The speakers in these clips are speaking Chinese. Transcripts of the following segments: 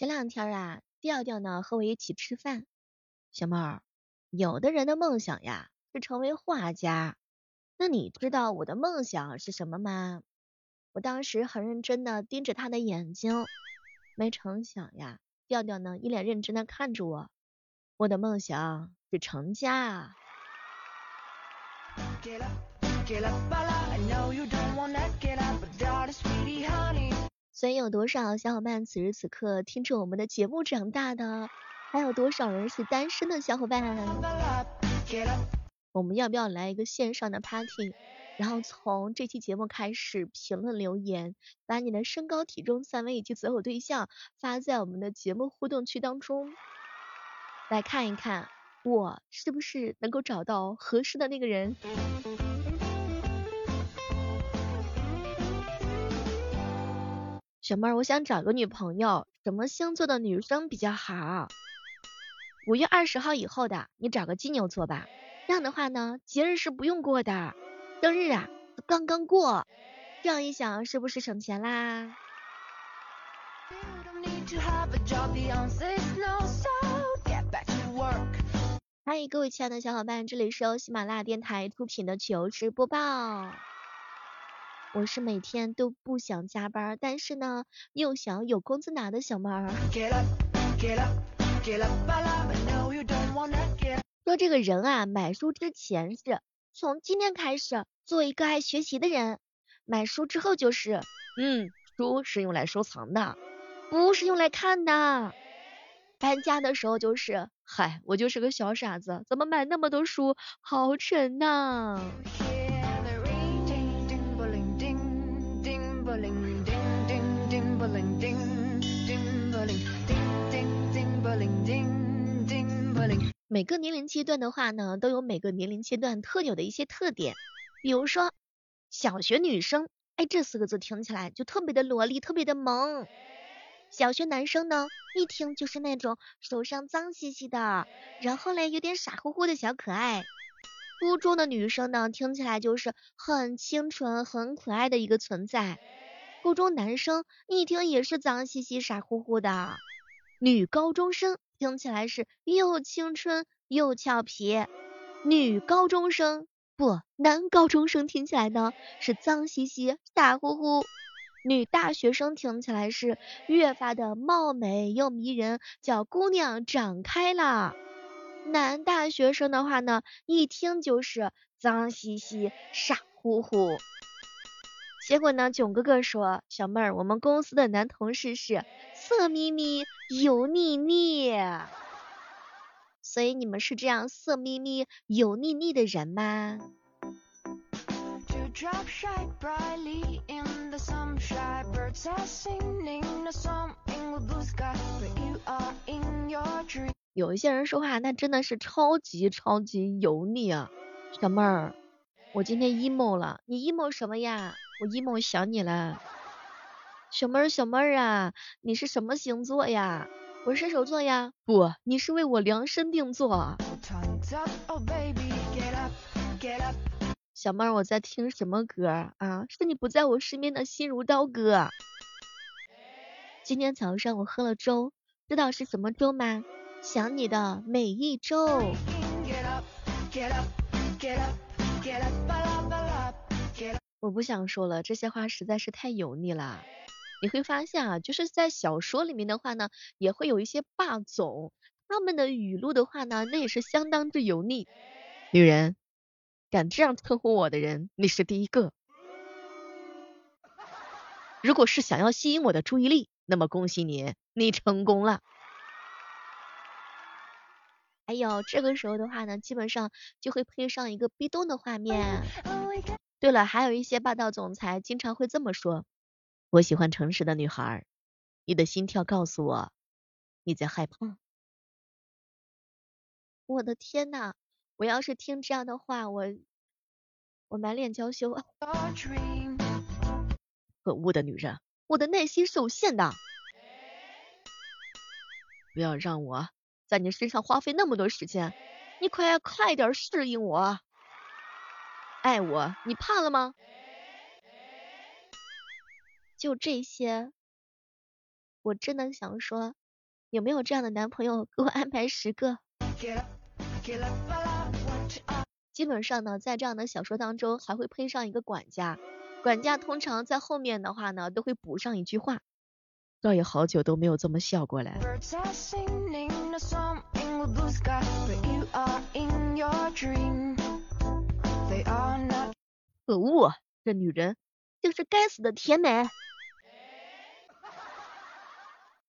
前两天啊，调调呢和我一起吃饭，小妹儿，有的人的梦想呀是成为画家，那你知道我的梦想是什么吗？我当时很认真的盯着他的眼睛，没成想呀，调调呢一脸认真的看着我，我的梦想是成家。所以有多少小伙伴此时此刻听着我们的节目长大的？还有多少人是单身的小伙伴？我们要不要来一个线上的 party？然后从这期节目开始评论留言，把你的身高、体重、三围以及择偶对象发在我们的节目互动区当中，来看一看我是不是能够找到合适的那个人。小妹儿，我想找个女朋友，什么星座的女生比较好？五月二十号以后的，你找个金牛座吧。这样的话呢，节日是不用过的，生日啊刚刚过，这样一想是不是省钱啦？欢迎各位亲爱的小伙伴，这里是由喜马拉雅电台出品的糗事播报。我是每天都不想加班，但是呢又想有工资拿的小妹儿。说这个人啊，买书之前是从今天开始做一个爱学习的人，买书之后就是，嗯，书是用来收藏的，不是用来看的。搬家的时候就是，嗨，我就是个小傻子，怎么买那么多书，好沉呐。叮叮每个年龄阶段的话呢，都有每个年龄阶段特有的一些特点。比如说，小学女生，哎，这四个字听起来就特别的萝莉，特别的萌。小学男生呢，一听就是那种手上脏兮兮的，然后嘞有点傻乎乎的小可爱。初中的女生呢，听起来就是很清纯、很可爱的一个存在。高中男生一听也是脏兮兮、傻乎乎的。女高中生。听起来是又青春又俏皮，女高中生不，男高中生听起来呢是脏兮兮、傻乎乎，女大学生听起来是越发的貌美又迷人，叫姑娘长开了。男大学生的话呢，一听就是脏兮兮、傻乎乎。结果呢，囧哥哥说，小妹儿，我们公司的男同事是。色眯眯、油腻腻，所以你们是这样色眯眯、油腻腻的人吗？有一些人说话，那真的是超级超级油腻啊！小妹儿，我今天 emo 了，你 emo 什么呀？我 emo 想你了。小妹儿，小妹儿啊，你是什么星座呀？我是射手座呀。不，你是为我量身定做。小妹儿，我在听什么歌啊？是你不在我身边的心如刀割。今天早上我喝了粥，知道是什么粥吗？想你的每一粥。我不想说了，这些话实在是太油腻了。你会发现啊，就是在小说里面的话呢，也会有一些霸总，他们的语录的话呢，那也是相当之油腻。女人，敢这样称呼我的人，你是第一个。如果是想要吸引我的注意力，那么恭喜你，你成功了。还有这个时候的话呢，基本上就会配上一个壁咚的画面。对了，还有一些霸道总裁经常会这么说。我喜欢诚实的女孩，你的心跳告诉我你在害怕。我的天呐，我要是听这样的话，我我满脸娇羞啊！可恶的女人，我的内心是有限的，不要让我在你身上花费那么多时间，你快快点适应我，爱我，你怕了吗？就这些，我真的想说，有没有这样的男朋友？给我安排十个。基本上呢，在这样的小说当中，还会配上一个管家。管家通常在后面的话呢，都会补上一句话。倒也好久都没有这么笑过了。可恶，这女人就是该死的甜美。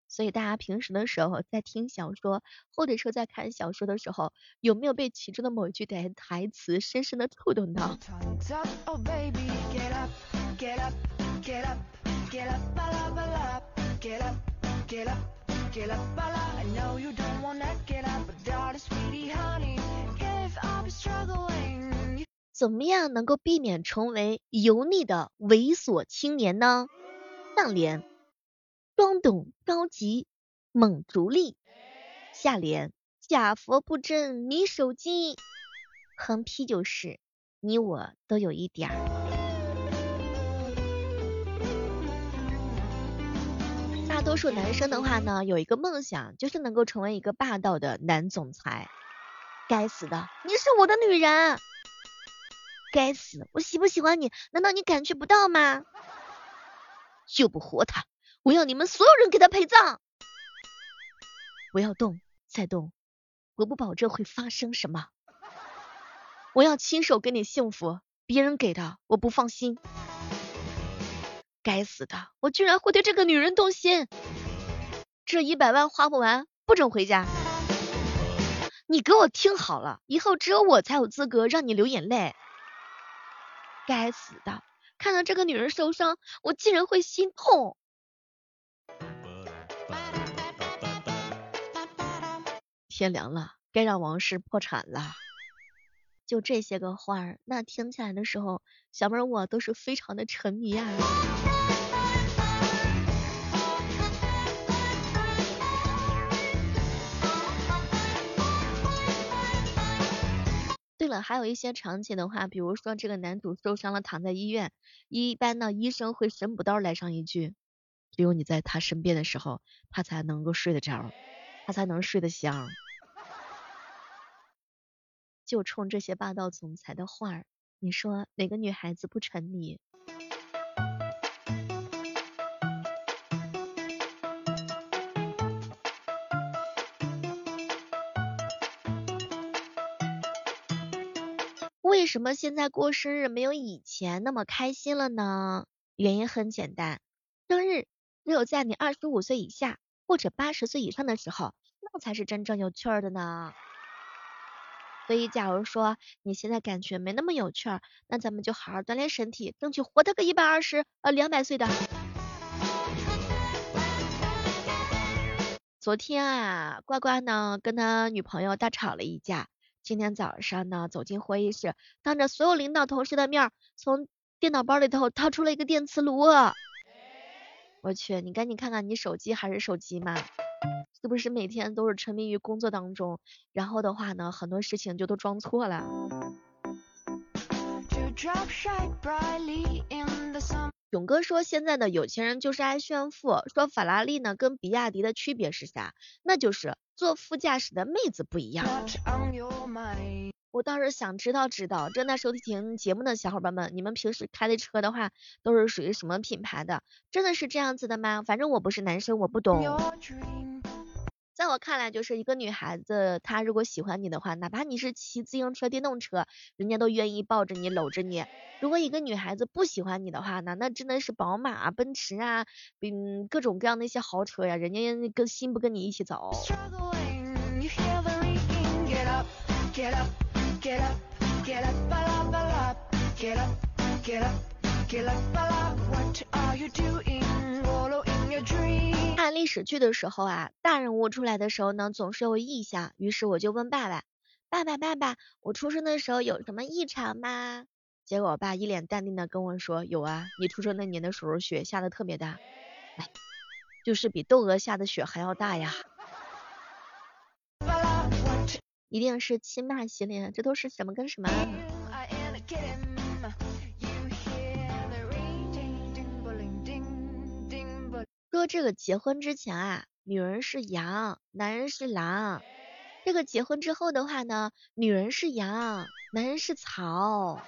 所以大家平时的时候在听小说，或者说在看小说的时候，有没有被其中的某一句台台词深深的触动到？Get up, get up, get up, Bella. I know you don't wanna get up, but darling, sweetie, honey, give up struggling. 怎么样能够避免成为油腻的猥琐青年呢？上联：装懂高级，猛逐利；下联：假佛不真你手机。横批就是：你我都有一点儿。多数男生的话呢，有一个梦想，就是能够成为一个霸道的男总裁。该死的，你是我的女人！该死，我喜不喜欢你，难道你感觉不到吗？救不活他！我要你们所有人给他陪葬！不要动，再动，我不保证会发生什么。我要亲手给你幸福，别人给的我不放心。该死的，我居然会对这个女人动心！这一百万花不完，不准回家！你给我听好了，以后只有我才有资格让你流眼泪。该死的，看到这个女人受伤，我竟然会心痛。天凉了，该让王氏破产了。就这些个话儿，那听起来的时候，小妹儿我都是非常的沉迷啊。对了，还有一些场景的话，比如说这个男主受伤了，躺在医院，一般呢医生会神补刀来上一句，只有你在他身边的时候，他才能够睡得着，他才能睡得香。就冲这些霸道总裁的话儿，你说哪个女孩子不沉迷？为什么现在过生日没有以前那么开心了呢？原因很简单，生日只有在你二十五岁以下或者八十岁以上的时候，那才是真正有趣儿的呢。所以，假如说你现在感觉没那么有趣儿，那咱们就好好锻炼身体，争取活他个一百二十呃两百岁的。昨天啊，呱呱呢跟他女朋友大吵了一架，今天早上呢走进会议室，当着所有领导同事的面，从电脑包里头掏出了一个电磁炉。我去，你赶紧看看你手机还是手机嘛。是不是每天都是沉迷于工作当中，然后的话呢，很多事情就都装错了。勇哥说现在的有钱人就是爱炫富，说法拉利呢跟比亚迪的区别是啥？那就是坐副驾驶的妹子不一样。我倒是想知道知道，正在收听节目的小伙伴们，你们平时开的车的话都是属于什么品牌的？真的是这样子的吗？反正我不是男生，我不懂。在我看来，就是一个女孩子，她如果喜欢你的话，哪怕你是骑自行车、电动车，人家都愿意抱着你、搂着你。如果一个女孩子不喜欢你的话呢，那真的是宝马、奔驰啊，嗯，各种各样的一些豪车呀，人家跟心不跟你一起走。看历史剧的时候啊，大人物出来的时候呢，总是有异象。于是我就问爸爸：“爸爸，爸爸，我出生的时候有什么异常吗？”结果我爸一脸淡定的跟我说：“有啊，你出生那年的时候雪下的特别大，哎，就是比窦娥下的雪还要大呀。”一定是亲爸系列，这都是什么跟什么？说这个结婚之前啊，女人是羊，男人是狼。这个结婚之后的话呢，女人是羊，男人是草。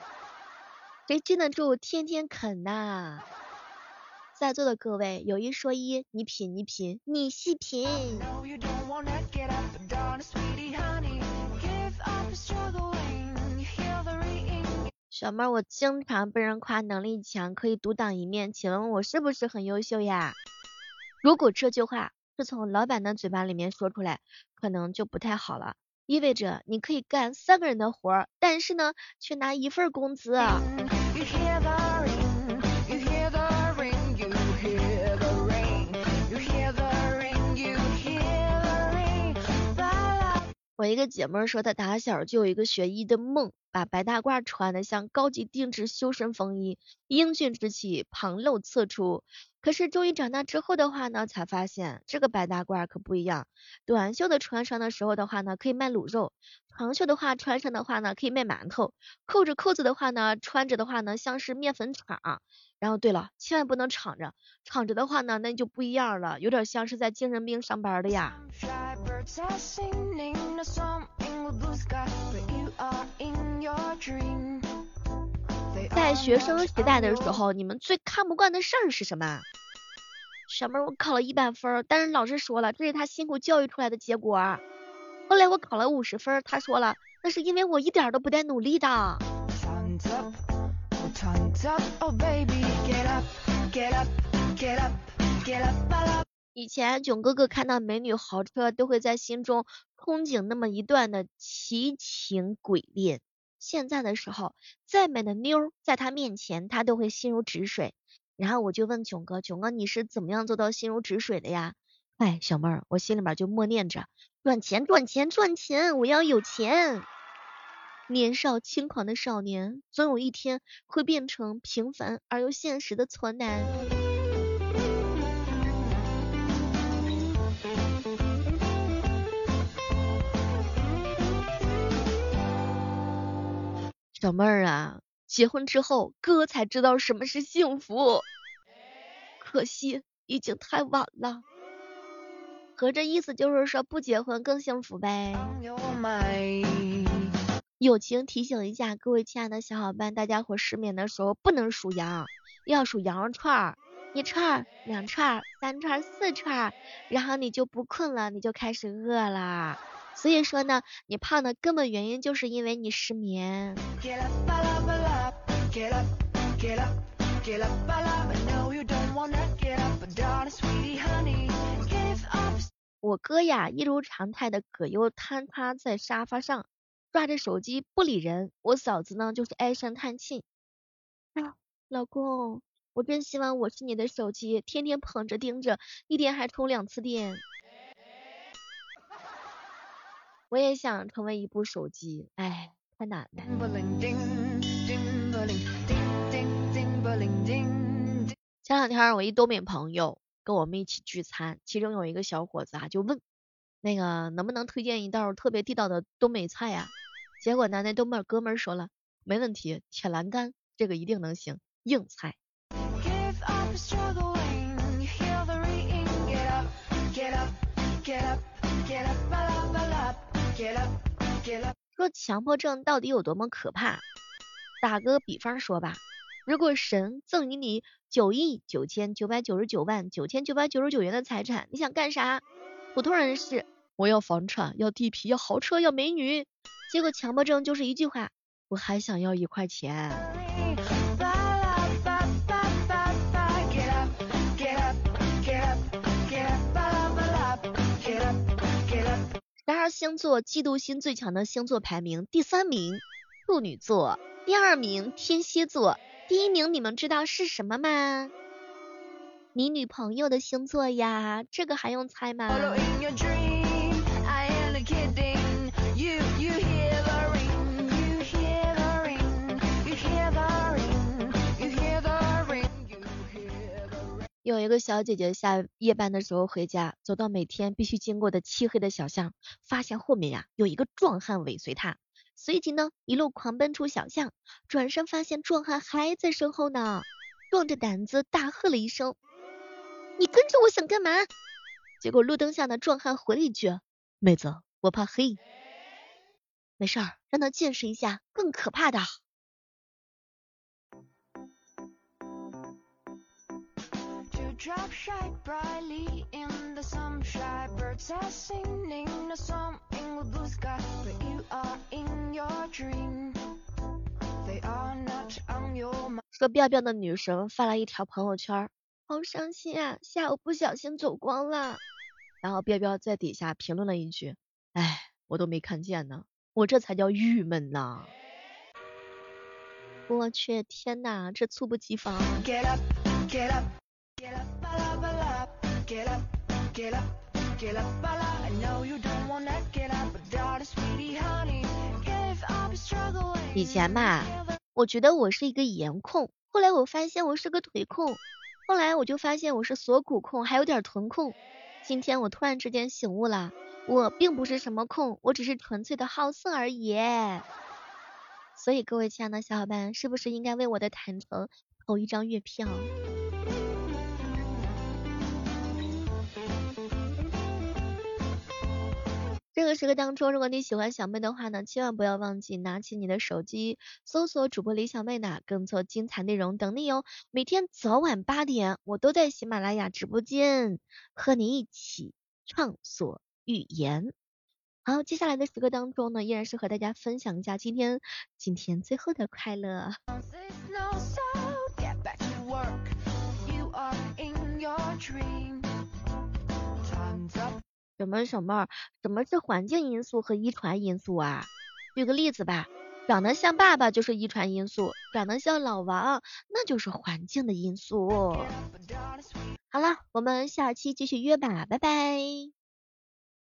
谁经得住天天啃呐？在座的各位，有一说一，你品你品，你细品。小妹儿，我经常被人夸能力强，可以独当一面，请问我是不是很优秀呀？如果这句话是从老板的嘴巴里面说出来，可能就不太好了，意味着你可以干三个人的活儿，但是呢，却拿一份工资。我一个姐妹说，她打小就有一个学医的梦，把白大褂穿的像高级定制修身风衣，英俊之气旁露侧出。可是终于长大之后的话呢，才发现这个白大褂可不一样。短袖的穿上的时候的话呢，可以卖卤肉；长袖的话穿上的话呢，可以卖馒头。扣着扣子的话呢，穿着的话呢，像是面粉厂。然后对了，千万不能敞着，敞着的话呢，那就不一样了，有点像是在精神病上班的呀。在学生时代的时候，你们最看不惯的事儿是什么？小妹，我考了一百分，但是老师说了，这是他辛苦教育出来的结果。后来我考了五十分，他说了，那是因为我一点都不带努力的。以前囧哥哥看到美女豪车，都会在心中憧憬那么一段的奇情诡恋。现在的时候，再美的妞儿在他面前，他都会心如止水。然后我就问囧哥，囧哥你是怎么样做到心如止水的呀？哎，小妹儿，我心里面就默念着赚钱赚钱赚钱，我要有钱。年少轻狂的少年，总有一天会变成平凡而又现实的挫男。小妹儿啊，结婚之后哥才知道什么是幸福，可惜已经太晚了。合着意思就是说不结婚更幸福呗？友情提醒一下各位亲爱的小伙伴，大家伙失眠的时候不能数羊，要数羊肉串儿，一串儿、两串儿、三串儿、四串儿，然后你就不困了，你就开始饿了。所以说呢，你胖的根本原因就是因为你失眠。我哥呀，一如常态的葛优瘫趴在沙发上。抓着手机不理人，我嫂子呢就是唉声叹气。啊，老公，我真希望我是你的手机，天天捧着盯着，一天还充两次电。我也想成为一部手机，哎，太难了。前两天我一东北朋友跟我们一起聚餐，其中有一个小伙子啊就问，那个能不能推荐一道特别地道的东北菜呀？结果呢，那东北哥们说了，没问题，铁栏杆这个一定能行，硬菜。说强迫症到底有多么可怕？打个比方说吧，如果神赠予你九亿九千九百九十九万九千九百九十九元的财产，你想干啥？普通人是我要房产，要地皮，要豪车，要美女。结果强迫症就是一句话，我还想要一块钱。星座嫉妒心最强的星座排名，第三名处女座，第二名天蝎座，第一名你们知道是什么吗？你女朋友的星座呀，这个还用猜吗？一个小姐姐下夜班的时候回家，走到每天必须经过的漆黑的小巷，发现后面呀有一个壮汉尾随她，随即呢一路狂奔出小巷，转身发现壮汉还在身后呢，壮着胆子大喝了一声：“你跟着我想干嘛？”结果路灯下的壮汉回了一句：“妹子，我怕黑。”没事，让他见识一下更可怕的。说彪彪的女神发了一条朋友圈，好伤心啊，下午不小心走光了。然后彪彪在底下评论了一句，哎，我都没看见呢。我这才叫郁闷呢！我去，天呐，这猝不及防。以前吧，我觉得我是一个颜控，后来我发现我是个腿控，后来我就发现我是锁骨控，还有点臀控。今天我突然之间醒悟了。我并不是什么控，我只是纯粹的好色而已。所以各位亲爱的小伙伴，是不是应该为我的坦诚投一张月票？这个时刻当中，如果你喜欢小妹的话呢，千万不要忘记拿起你的手机，搜索主播李小妹呢更多精彩内容等你哦。每天早晚八点，我都在喜马拉雅直播间和你一起畅所。欲言，好，接下来的时刻当中呢，依然是和大家分享一下今天今天最后的快乐。什么什么？什么是环境因素和遗传因素啊？举个例子吧，长得像爸爸就是遗传因素，长得像老王那就是环境的因素。好了，我们下期继续约吧，拜拜。